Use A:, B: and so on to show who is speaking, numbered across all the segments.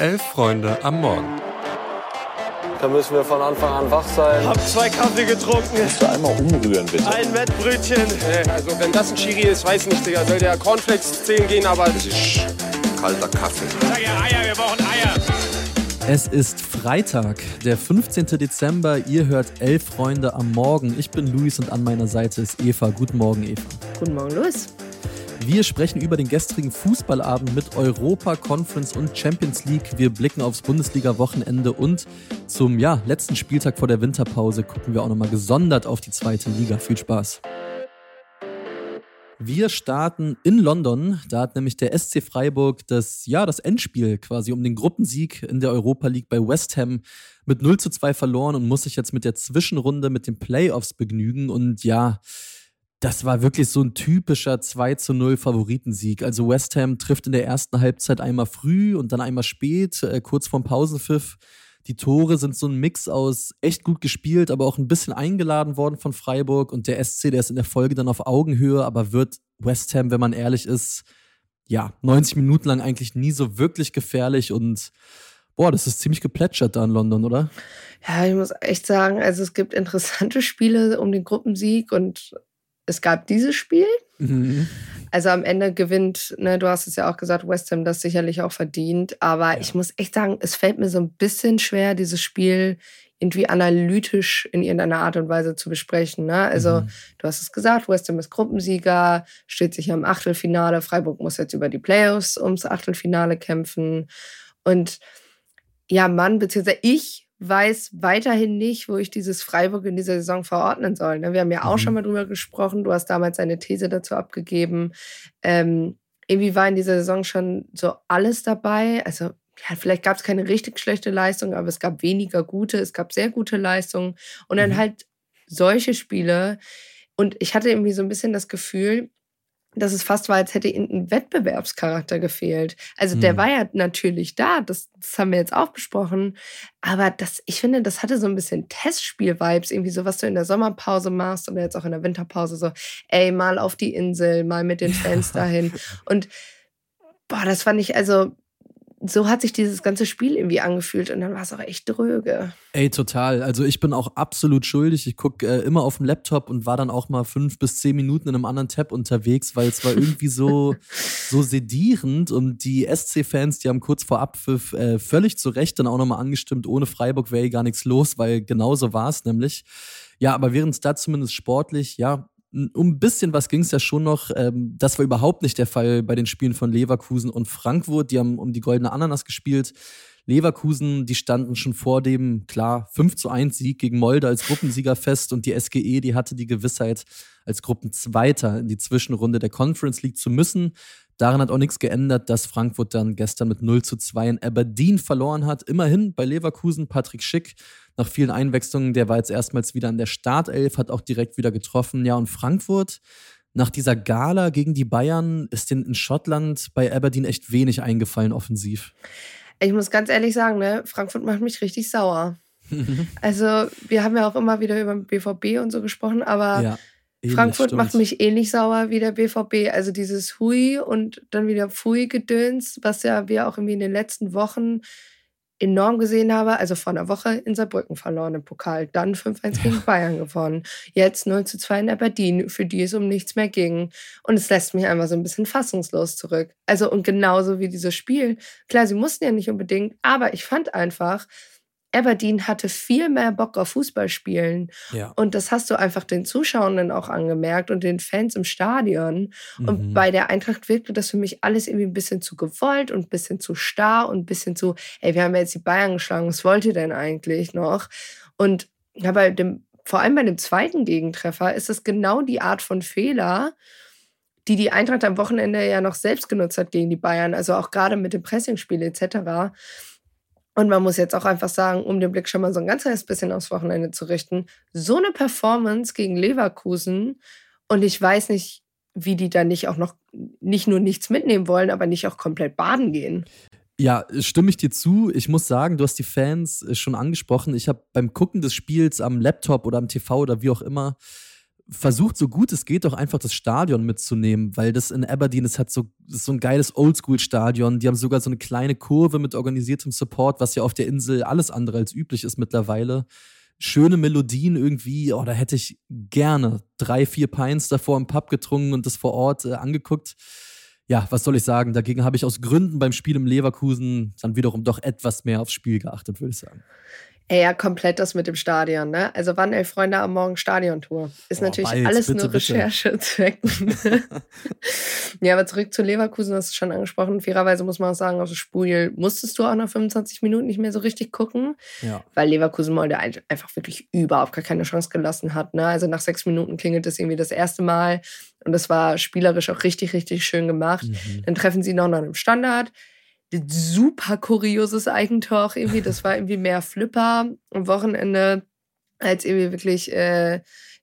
A: Elf Freunde am Morgen.
B: Da müssen wir von Anfang an wach sein.
C: Hab zwei Kaffee getrunken.
D: Kannst du einmal umrühren, bitte?
C: Ein Wettbrötchen.
E: Nee, also wenn das ein Chiri ist, weiß nicht, Digga. Soll der Cornflakes 10 gehen, aber...
F: Das ist kalter Kaffee.
C: Sag ja Eier, wir brauchen Eier.
G: Es ist Freitag, der 15. Dezember. Ihr hört Elf Freunde am Morgen. Ich bin Luis und an meiner Seite ist Eva. Guten Morgen, Eva.
H: Guten Morgen, Luis.
G: Wir sprechen über den gestrigen Fußballabend mit Europa, Conference und Champions League. Wir blicken aufs Bundesliga-Wochenende und zum ja, letzten Spieltag vor der Winterpause gucken wir auch nochmal gesondert auf die zweite Liga. Viel Spaß. Wir starten in London. Da hat nämlich der SC Freiburg das, ja, das Endspiel quasi um den Gruppensieg in der Europa League bei West Ham mit 0 zu 2 verloren und muss sich jetzt mit der Zwischenrunde mit den Playoffs begnügen. Und ja, das war wirklich so ein typischer 2 zu 0 Favoritensieg. Also West Ham trifft in der ersten Halbzeit einmal früh und dann einmal spät, äh, kurz vorm Pausenpfiff. Die Tore sind so ein Mix aus echt gut gespielt, aber auch ein bisschen eingeladen worden von Freiburg. Und der SC, der ist in der Folge dann auf Augenhöhe, aber wird West Ham, wenn man ehrlich ist, ja, 90 Minuten lang eigentlich nie so wirklich gefährlich und boah, das ist ziemlich geplätschert da in London, oder?
H: Ja, ich muss echt sagen, also es gibt interessante Spiele um den Gruppensieg und es gab dieses Spiel. Mhm. Also am Ende gewinnt, ne, du hast es ja auch gesagt, West Ham das sicherlich auch verdient. Aber ja. ich muss echt sagen, es fällt mir so ein bisschen schwer, dieses Spiel irgendwie analytisch in irgendeiner Art und Weise zu besprechen. Ne? Also, mhm. du hast es gesagt, West Ham ist Gruppensieger, steht sich im Achtelfinale. Freiburg muss jetzt über die Playoffs ums Achtelfinale kämpfen. Und ja, Mann, beziehungsweise ich weiß weiterhin nicht, wo ich dieses Freiburg in dieser Saison verordnen soll. Ne? Wir haben ja auch mhm. schon mal drüber gesprochen. Du hast damals eine These dazu abgegeben. Ähm, irgendwie war in dieser Saison schon so alles dabei. Also ja, vielleicht gab es keine richtig schlechte Leistung, aber es gab weniger gute, es gab sehr gute Leistungen. Und dann mhm. halt solche Spiele. Und ich hatte irgendwie so ein bisschen das Gefühl, dass es fast war, als hätte ihnen ein Wettbewerbscharakter gefehlt. Also der hm. war ja natürlich da, das, das, haben wir jetzt auch besprochen. Aber das, ich finde, das hatte so ein bisschen Testspiel-Vibes, irgendwie so, was du in der Sommerpause machst oder jetzt auch in der Winterpause, so, ey, mal auf die Insel, mal mit den Fans dahin. Und boah, das fand ich, also so hat sich dieses ganze Spiel irgendwie angefühlt und dann war es auch echt dröge.
G: Ey, total. Also ich bin auch absolut schuldig. Ich gucke äh, immer auf dem Laptop und war dann auch mal fünf bis zehn Minuten in einem anderen Tab unterwegs, weil es war irgendwie so, so sedierend und die SC-Fans, die haben kurz vor Abpfiff äh, völlig zu Recht dann auch nochmal angestimmt, ohne Freiburg wäre gar nichts los, weil genauso war es nämlich. Ja, aber während es da zumindest sportlich, ja, um ein bisschen was ging es ja schon noch. Ähm, das war überhaupt nicht der Fall bei den Spielen von Leverkusen und Frankfurt. Die haben um die goldene Ananas gespielt. Leverkusen, die standen schon vor dem, klar, 5 zu 1 Sieg gegen Molde als Gruppensieger fest und die SGE, die hatte die Gewissheit, als Gruppenzweiter in die Zwischenrunde der Conference League zu müssen. Daran hat auch nichts geändert, dass Frankfurt dann gestern mit 0 zu 2 in Aberdeen verloren hat. Immerhin bei Leverkusen Patrick Schick nach vielen Einwechslungen, der war jetzt erstmals wieder an der Startelf, hat auch direkt wieder getroffen. Ja, und Frankfurt, nach dieser Gala gegen die Bayern, ist denen in Schottland bei Aberdeen echt wenig eingefallen offensiv.
H: Ich muss ganz ehrlich sagen, ne, Frankfurt macht mich richtig sauer. also, wir haben ja auch immer wieder über den BVB und so gesprochen, aber ja. Ähnlich, Frankfurt stimmt. macht mich ähnlich sauer wie der BVB. Also dieses Hui und dann wieder Pfui-Gedöns, was ja wir auch irgendwie in den letzten Wochen enorm gesehen habe. Also vor einer Woche in Saarbrücken verloren im Pokal, dann 5-1 gegen Bayern gewonnen. Jetzt 0 zu 2 in Aberdeen, für die es um nichts mehr ging. Und es lässt mich einfach so ein bisschen fassungslos zurück. Also und genauso wie dieses Spiel. Klar, sie mussten ja nicht unbedingt, aber ich fand einfach, Aberdeen hatte viel mehr Bock auf Fußball spielen. Ja. Und das hast du einfach den Zuschauern auch angemerkt und den Fans im Stadion. Mhm. Und bei der Eintracht wirkte das für mich alles irgendwie ein bisschen zu gewollt und ein bisschen zu starr und ein bisschen zu, ey, wir haben ja jetzt die Bayern geschlagen, was wollt ihr denn eigentlich noch? Und ja, bei dem, vor allem bei dem zweiten Gegentreffer ist es genau die Art von Fehler, die die Eintracht am Wochenende ja noch selbst genutzt hat gegen die Bayern, also auch gerade mit dem Pressingspiel etc. Und man muss jetzt auch einfach sagen, um den Blick schon mal so ein ganz kleines bisschen aufs Wochenende zu richten, so eine Performance gegen Leverkusen und ich weiß nicht, wie die da nicht auch noch nicht nur nichts mitnehmen wollen, aber nicht auch komplett baden gehen.
G: Ja, stimme ich dir zu. Ich muss sagen, du hast die Fans äh, schon angesprochen. Ich habe beim Gucken des Spiels am Laptop oder am TV oder wie auch immer versucht so gut es geht doch einfach das Stadion mitzunehmen, weil das in Aberdeen ist halt so, ist so ein geiles Oldschool-Stadion. Die haben sogar so eine kleine Kurve mit organisiertem Support, was ja auf der Insel alles andere als üblich ist mittlerweile. Schöne Melodien irgendwie, oh, da hätte ich gerne drei, vier Pints davor im Pub getrunken und das vor Ort äh, angeguckt. Ja, was soll ich sagen? Dagegen habe ich aus Gründen beim Spiel im Leverkusen dann wiederum doch etwas mehr aufs Spiel geachtet, würde ich sagen.
H: Ey, ja, komplett das mit dem Stadion, ne? Also wann elf Freunde am Morgen Stadiontour? Ist oh, natürlich bald, alles bitte, nur Recherchezwecken. ja, aber zurück zu Leverkusen, hast du schon angesprochen. Fairerweise muss man auch sagen, auf das Spiel musstest du auch nach 25 Minuten nicht mehr so richtig gucken, ja. weil Leverkusen Molde einfach wirklich überhaupt gar keine Chance gelassen hat. Ne? Also nach sechs Minuten klingelt das irgendwie das erste Mal und das war spielerisch auch richtig, richtig schön gemacht. Mhm. Dann treffen sie noch nach einem Standard super kurioses Eigentor irgendwie. Das war irgendwie mehr Flipper am Wochenende als irgendwie wirklich äh,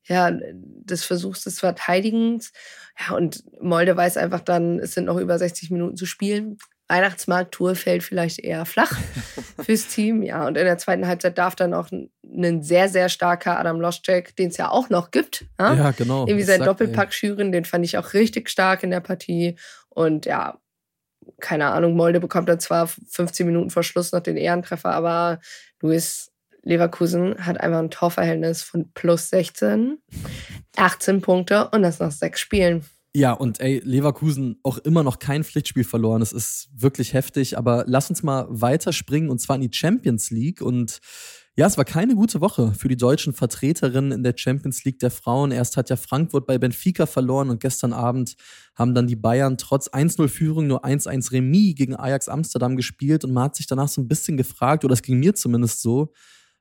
H: ja, des Versuchs des Verteidigens. Ja, und Molde weiß einfach dann, es sind noch über 60 Minuten zu spielen. Weihnachtsmarkt-Tour fällt vielleicht eher flach fürs Team. Ja, und in der zweiten Halbzeit darf dann auch ein sehr, sehr starker Adam Loschek, den es ja auch noch gibt. Ja,
G: ja genau.
H: Irgendwie sein Doppelpack schüren, den fand ich auch richtig stark in der Partie. Und ja, keine Ahnung, Molde bekommt dann zwar 15 Minuten vor Schluss noch den Ehrentreffer, aber Luis Leverkusen hat einfach ein Torverhältnis von plus 16, 18 Punkte und das nach sechs Spielen.
G: Ja, und ey, Leverkusen auch immer noch kein Pflichtspiel verloren. Das ist wirklich heftig. Aber lass uns mal weiterspringen und zwar in die Champions League. Und ja, es war keine gute Woche für die deutschen Vertreterinnen in der Champions League der Frauen. Erst hat ja Frankfurt bei Benfica verloren und gestern Abend haben dann die Bayern trotz 1-0-Führung nur 1-1 Remis gegen Ajax Amsterdam gespielt und man hat sich danach so ein bisschen gefragt, oder es ging mir zumindest so,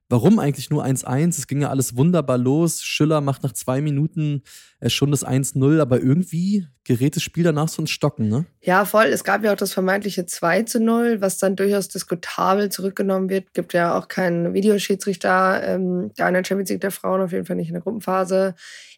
G: warum eigentlich nur 1-1? Es ging ja alles wunderbar los. Schiller macht nach zwei Minuten äh, schon das 1-0, aber irgendwie gerät das Spiel danach so ins Stocken, ne?
H: Ja, voll. Es gab ja auch das vermeintliche 2 zu 0, was dann durchaus diskutabel zurückgenommen wird. Gibt ja auch keinen Videoschiedsrichter ähm, da in der Champions League der Frauen, auf jeden Fall nicht in der Gruppenphase.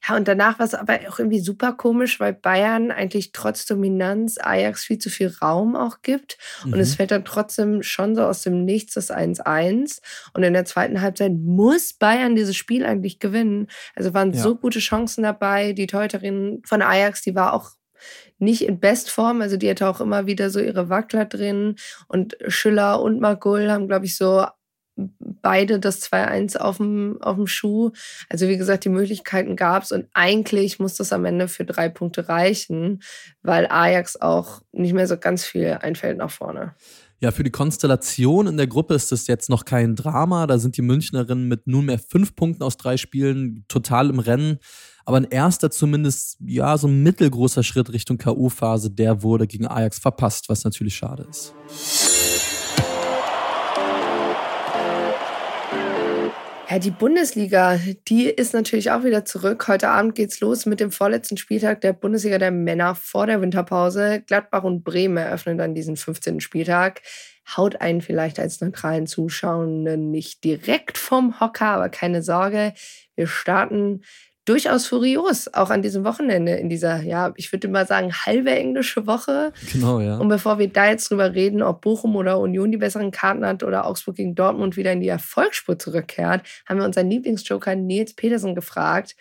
H: Ja, und danach war es aber auch irgendwie super komisch, weil Bayern eigentlich trotz Dominanz Ajax viel zu viel Raum auch gibt. Mhm. Und es mhm. fällt dann trotzdem schon so aus dem Nichts das 1-1. Und in der zweiten Halbzeit muss Bayern dieses Spiel eigentlich gewinnen. Also waren ja. so gute Chancen dabei. Die Teuterin von Ajax, die war auch nicht in Bestform. Also die hatte auch immer wieder so ihre Wackler drin. Und Schüller und Magul haben, glaube ich, so beide das 2-1 auf dem, auf dem Schuh. Also wie gesagt, die Möglichkeiten gab es und eigentlich muss das am Ende für drei Punkte reichen, weil Ajax auch nicht mehr so ganz viel einfällt nach vorne.
G: Ja, für die Konstellation in der Gruppe ist das jetzt noch kein Drama. Da sind die Münchnerinnen mit nunmehr fünf Punkten aus drei Spielen total im Rennen. Aber ein erster zumindest, ja, so ein mittelgroßer Schritt Richtung K.O.-Phase, der wurde gegen Ajax verpasst, was natürlich schade ist.
H: Ja, die Bundesliga, die ist natürlich auch wieder zurück. Heute Abend geht's los mit dem vorletzten Spieltag der Bundesliga der Männer vor der Winterpause. Gladbach und Bremen eröffnen dann diesen 15. Spieltag. Haut einen vielleicht als neutralen Zuschauenden nicht direkt vom Hocker, aber keine Sorge. Wir starten durchaus furios, auch an diesem Wochenende, in dieser, ja, ich würde mal sagen, halbe englische Woche.
G: Genau, ja.
H: Und bevor wir da jetzt drüber reden, ob Bochum oder Union die besseren Karten hat oder Augsburg gegen Dortmund wieder in die Erfolgsspur zurückkehrt, haben wir unseren Lieblingsjoker Nils Petersen gefragt,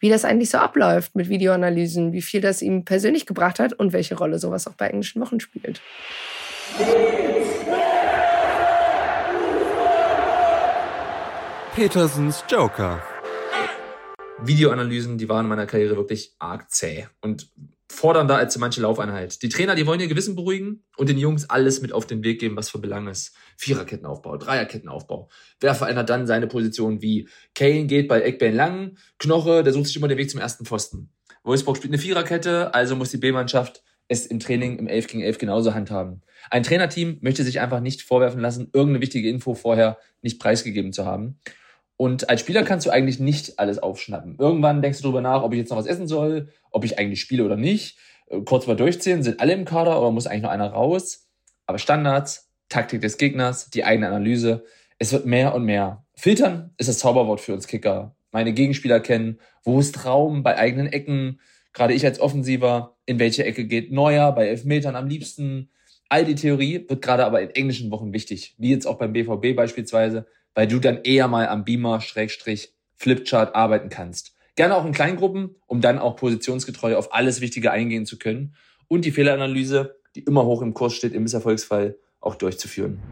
H: wie das eigentlich so abläuft mit Videoanalysen, wie viel das ihm persönlich gebracht hat und welche Rolle sowas auch bei englischen Wochen spielt.
F: Petersens Joker.
A: Videoanalysen, die waren in meiner Karriere wirklich arg zäh und fordernder als manche Laufeinheit. Die Trainer, die wollen ihr Gewissen beruhigen und den Jungs alles mit auf den Weg geben, was für Belang ist. Viererkettenaufbau, Dreierkettenaufbau. Wer verändert dann seine Position wie Kane geht bei Eckbein lang, Knoche, der sucht sich immer den Weg zum ersten Pfosten. Wolfsburg spielt eine Viererkette, also muss die B-Mannschaft es im Training im 11 gegen 11 genauso handhaben. Ein Trainerteam möchte sich einfach nicht vorwerfen lassen, irgendeine wichtige Info vorher nicht preisgegeben zu haben. Und als Spieler kannst du eigentlich nicht alles aufschnappen. Irgendwann denkst du darüber nach, ob ich jetzt noch was essen soll, ob ich eigentlich spiele oder nicht. Äh, kurz mal durchziehen, sind alle im Kader oder muss eigentlich noch einer raus? Aber Standards, Taktik des Gegners, die eigene Analyse, es wird mehr und mehr. Filtern ist das Zauberwort für uns Kicker. Meine Gegenspieler kennen, wo ist Raum bei eigenen Ecken, gerade ich als Offensiver, in welche Ecke geht Neuer, bei Elfmetern am liebsten. All die Theorie wird gerade aber in englischen Wochen wichtig, wie jetzt auch beim BVB beispielsweise weil du dann eher mal am Beamer, Schrägstrich, Flipchart arbeiten kannst. Gerne auch in Kleingruppen, um dann auch positionsgetreu auf alles Wichtige eingehen zu können und die Fehleranalyse, die immer hoch im Kurs steht, im Misserfolgsfall auch durchzuführen.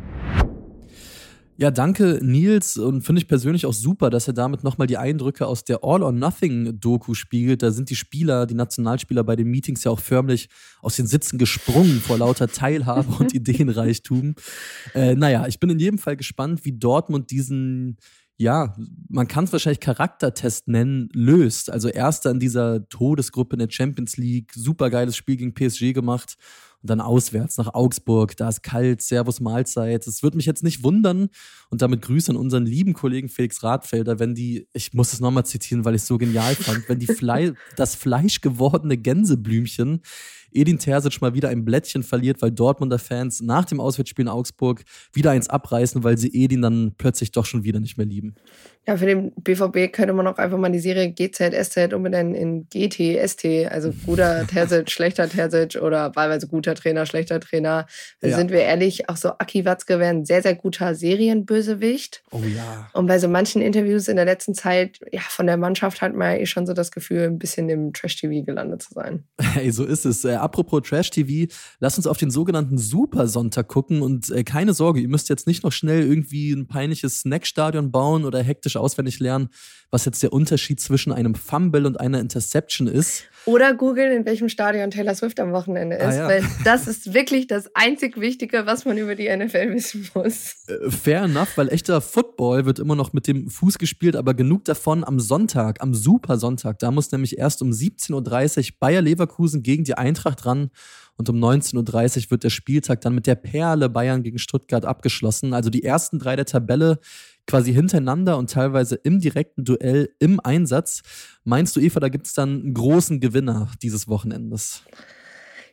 G: Ja, danke Nils und finde ich persönlich auch super, dass er damit nochmal die Eindrücke aus der All-or-Nothing-Doku spiegelt. Da sind die Spieler, die Nationalspieler bei den Meetings ja auch förmlich aus den Sitzen gesprungen vor lauter Teilhabe und Ideenreichtum. Äh, naja, ich bin in jedem Fall gespannt, wie Dortmund diesen ja, man kann es wahrscheinlich Charaktertest nennen, löst. Also erster in dieser Todesgruppe in der Champions League, super geiles Spiel gegen PSG gemacht und dann auswärts nach Augsburg, da ist kalt, Servus Mahlzeit. Es würde mich jetzt nicht wundern und damit Grüße an unseren lieben Kollegen Felix Radfelder, wenn die, ich muss es nochmal zitieren, weil ich es so genial fand, wenn die Fle das fleischgewordene Gänseblümchen Edin Terzic mal wieder ein Blättchen verliert, weil Dortmunder Fans nach dem Auswärtsspiel in Augsburg wieder eins abreißen, weil sie Edin dann plötzlich doch schon wieder nicht mehr lieben.
H: Ja, für den BVB könnte man auch einfach mal die Serie GZ, SZ umbenennen in GT, ST. Also guter Terzic, schlechter Terzic oder wahlweise guter Trainer, schlechter Trainer. Ja. sind wir ehrlich, auch so Aki Watzke wäre ein sehr, sehr guter Serienbösewicht.
G: Oh ja.
H: Und bei so manchen Interviews in der letzten Zeit, ja, von der Mannschaft hat man ja eh schon so das Gefühl, ein bisschen im Trash-TV gelandet zu sein.
G: Hey, so ist es. Äh, apropos Trash-TV, lass uns auf den sogenannten Super-Sonntag gucken und äh, keine Sorge, ihr müsst jetzt nicht noch schnell irgendwie ein peinliches Snackstadion bauen oder hektisch auswendig lernen, was jetzt der Unterschied zwischen einem Fumble und einer Interception ist.
H: Oder googeln, in welchem Stadion Taylor Swift am Wochenende ist, ah, ja. weil das ist wirklich das einzig Wichtige, was man über die NFL wissen muss.
G: Äh, fair enough, weil echter Football wird immer noch mit dem Fuß gespielt, aber genug davon am Sonntag, am Super Sonntag. Da muss nämlich erst um 17.30 Uhr Bayer Leverkusen gegen die Eintracht ran. Und um 19.30 Uhr wird der Spieltag dann mit der Perle Bayern gegen Stuttgart abgeschlossen. Also die ersten drei der Tabelle quasi hintereinander und teilweise im direkten Duell im Einsatz. Meinst du, Eva, da gibt es dann einen großen Gewinner dieses Wochenendes?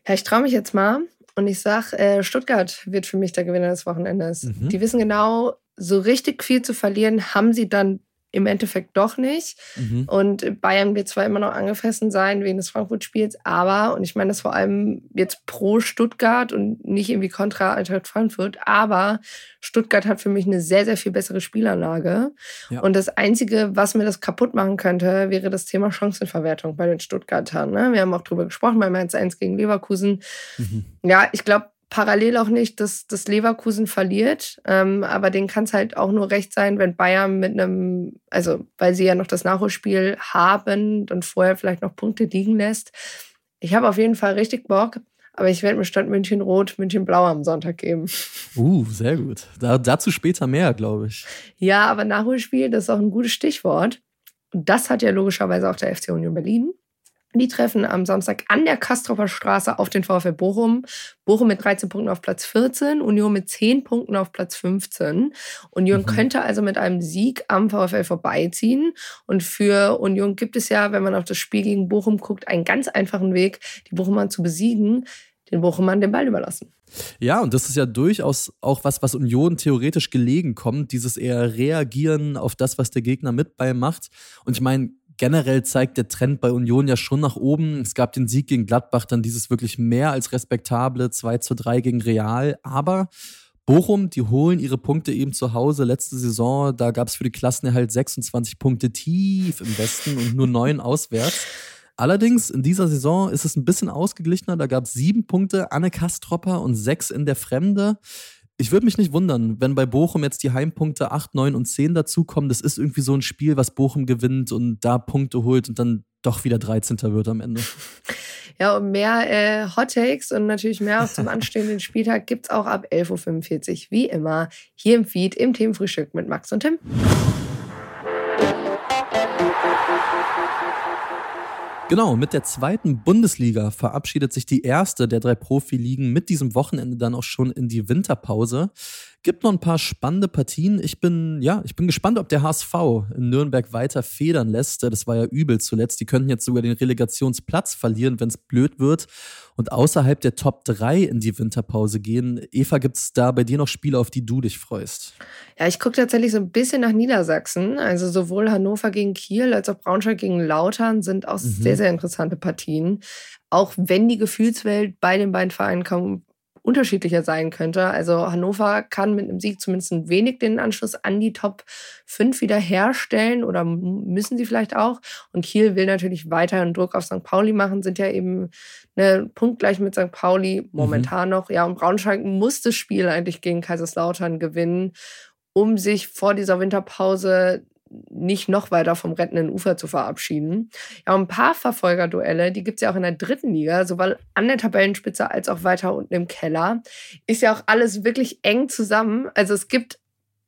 H: Ja, ich traue mich jetzt mal und ich sage, äh, Stuttgart wird für mich der Gewinner des Wochenendes. Mhm. Die wissen genau, so richtig viel zu verlieren haben sie dann im Endeffekt doch nicht. Mhm. Und Bayern wird zwar immer noch angefressen sein wegen des Frankfurt-Spiels, aber, und ich meine das vor allem jetzt pro Stuttgart und nicht irgendwie kontra Eintracht Frankfurt, aber Stuttgart hat für mich eine sehr, sehr viel bessere Spielanlage. Ja. Und das Einzige, was mir das kaputt machen könnte, wäre das Thema Chancenverwertung bei den Stuttgartern. Ne? Wir haben auch drüber gesprochen bei Mainz 1 gegen Leverkusen. Mhm. Ja, ich glaube, parallel auch nicht, dass das Leverkusen verliert. Ähm, aber denen kann es halt auch nur recht sein, wenn Bayern mit einem, also weil sie ja noch das Nachholspiel haben, dann vorher vielleicht noch Punkte liegen lässt. Ich habe auf jeden Fall richtig Bock. Aber ich werde mir statt München Rot München Blau am Sonntag geben.
G: Uh, sehr gut. Da, dazu später mehr, glaube ich.
H: Ja, aber Nachholspiel, das ist auch ein gutes Stichwort. Und das hat ja logischerweise auch der FC Union Berlin. Die treffen am Samstag an der Kastropper Straße auf den VfL Bochum. Bochum mit 13 Punkten auf Platz 14, Union mit 10 Punkten auf Platz 15. Union mhm. könnte also mit einem Sieg am VfL vorbeiziehen. Und für Union gibt es ja, wenn man auf das Spiel gegen Bochum guckt, einen ganz einfachen Weg, die Bochumer zu besiegen, den Bochumern den Ball überlassen.
G: Ja, und das ist ja durchaus auch was, was Union theoretisch gelegen kommt, dieses eher Reagieren auf das, was der Gegner mit bei macht. Und ich meine, generell zeigt der Trend bei Union ja schon nach oben. Es gab den Sieg gegen Gladbach, dann dieses wirklich mehr als respektable 2 zu 3 gegen Real. Aber Bochum, die holen ihre Punkte eben zu Hause. Letzte Saison, da gab es für die Klassenerhalt 26 Punkte tief im Westen und nur neun auswärts. Allerdings in dieser Saison ist es ein bisschen ausgeglichener. Da gab es sieben Punkte Anne Kastropper und sechs in der Fremde ich würde mich nicht wundern, wenn bei Bochum jetzt die Heimpunkte 8, 9 und 10 dazukommen. Das ist irgendwie so ein Spiel, was Bochum gewinnt und da Punkte holt und dann doch wieder 13. wird am Ende.
H: Ja, und mehr äh, Hot Takes und natürlich mehr auch zum anstehenden Spieltag gibt es auch ab 11.45 Uhr, wie immer, hier im Feed im Themenfrühstück mit Max und Tim.
G: Genau, mit der zweiten Bundesliga verabschiedet sich die erste der drei Profiligen mit diesem Wochenende dann auch schon in die Winterpause. Gibt noch ein paar spannende Partien. Ich bin, ja, ich bin gespannt, ob der HSV in Nürnberg weiter federn lässt. Das war ja übel zuletzt. Die könnten jetzt sogar den Relegationsplatz verlieren, wenn es blöd wird und außerhalb der Top 3 in die Winterpause gehen. Eva, gibt es da bei dir noch Spiele, auf die du dich freust?
H: Ja, ich gucke tatsächlich so ein bisschen nach Niedersachsen. Also sowohl Hannover gegen Kiel als auch Braunschweig gegen Lautern sind auch mhm. sehr, sehr interessante Partien. Auch wenn die Gefühlswelt bei den beiden Vereinen kaum unterschiedlicher sein könnte. Also Hannover kann mit einem Sieg zumindest ein wenig den Anschluss an die Top 5 wieder herstellen oder müssen sie vielleicht auch. Und Kiel will natürlich weiterhin Druck auf St. Pauli machen, sind ja eben ne, punktgleich mit St. Pauli momentan mhm. noch. Ja, und Braunschweig muss das Spiel eigentlich gegen Kaiserslautern gewinnen, um sich vor dieser Winterpause nicht noch weiter vom rettenden Ufer zu verabschieden. Ja, ein paar Verfolgerduelle, die gibt es ja auch in der dritten Liga, sowohl an der Tabellenspitze als auch weiter unten im Keller. Ist ja auch alles wirklich eng zusammen. Also es gibt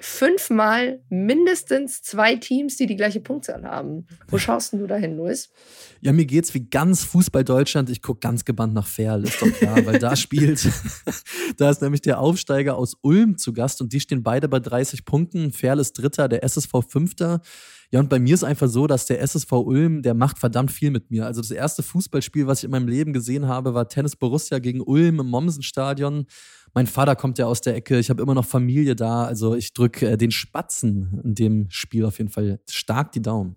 H: fünfmal mindestens zwei Teams, die die gleiche Punktzahl haben. Wo schaust du da hin, Luis?
G: Ja, mir geht's wie ganz Fußball Deutschland. Ich gucke ganz gebannt nach Ferl, ist doch klar, weil da spielt, da ist nämlich der Aufsteiger aus Ulm zu Gast und die stehen beide bei 30 Punkten. Ferl ist Dritter, der SSV Fünfter. Ja, und bei mir ist einfach so, dass der SSV Ulm, der macht verdammt viel mit mir. Also das erste Fußballspiel, was ich in meinem Leben gesehen habe, war Tennis Borussia gegen Ulm im Mommsenstadion. Mein Vater kommt ja aus der Ecke, ich habe immer noch Familie da. Also ich drücke äh, den Spatzen in dem Spiel auf jeden Fall stark die Daumen.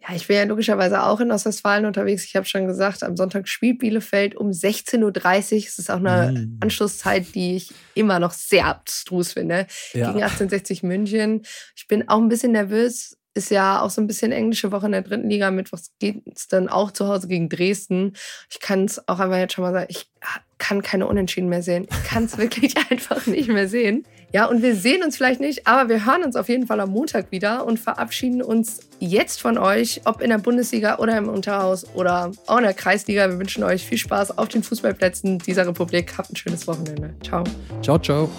H: Ja, ich bin ja logischerweise auch in Ostwestfalen unterwegs. Ich habe schon gesagt, am Sonntag spielt Bielefeld um 16.30 Uhr. Es ist auch eine mm. Anschlusszeit, die ich immer noch sehr abstrus finde. Ja. Gegen 1860 München. Ich bin auch ein bisschen nervös. Ist ja auch so ein bisschen englische Woche in der dritten Liga. Mittwochs geht es dann auch zu Hause gegen Dresden. Ich kann es auch einfach jetzt schon mal sagen, ich kann keine Unentschieden mehr sehen. Ich kann es wirklich einfach nicht mehr sehen. Ja, und wir sehen uns vielleicht nicht, aber wir hören uns auf jeden Fall am Montag wieder und verabschieden uns jetzt von euch, ob in der Bundesliga oder im Unterhaus oder auch in der Kreisliga. Wir wünschen euch viel Spaß auf den Fußballplätzen dieser Republik. Habt ein schönes Wochenende. Ciao.
G: Ciao, ciao.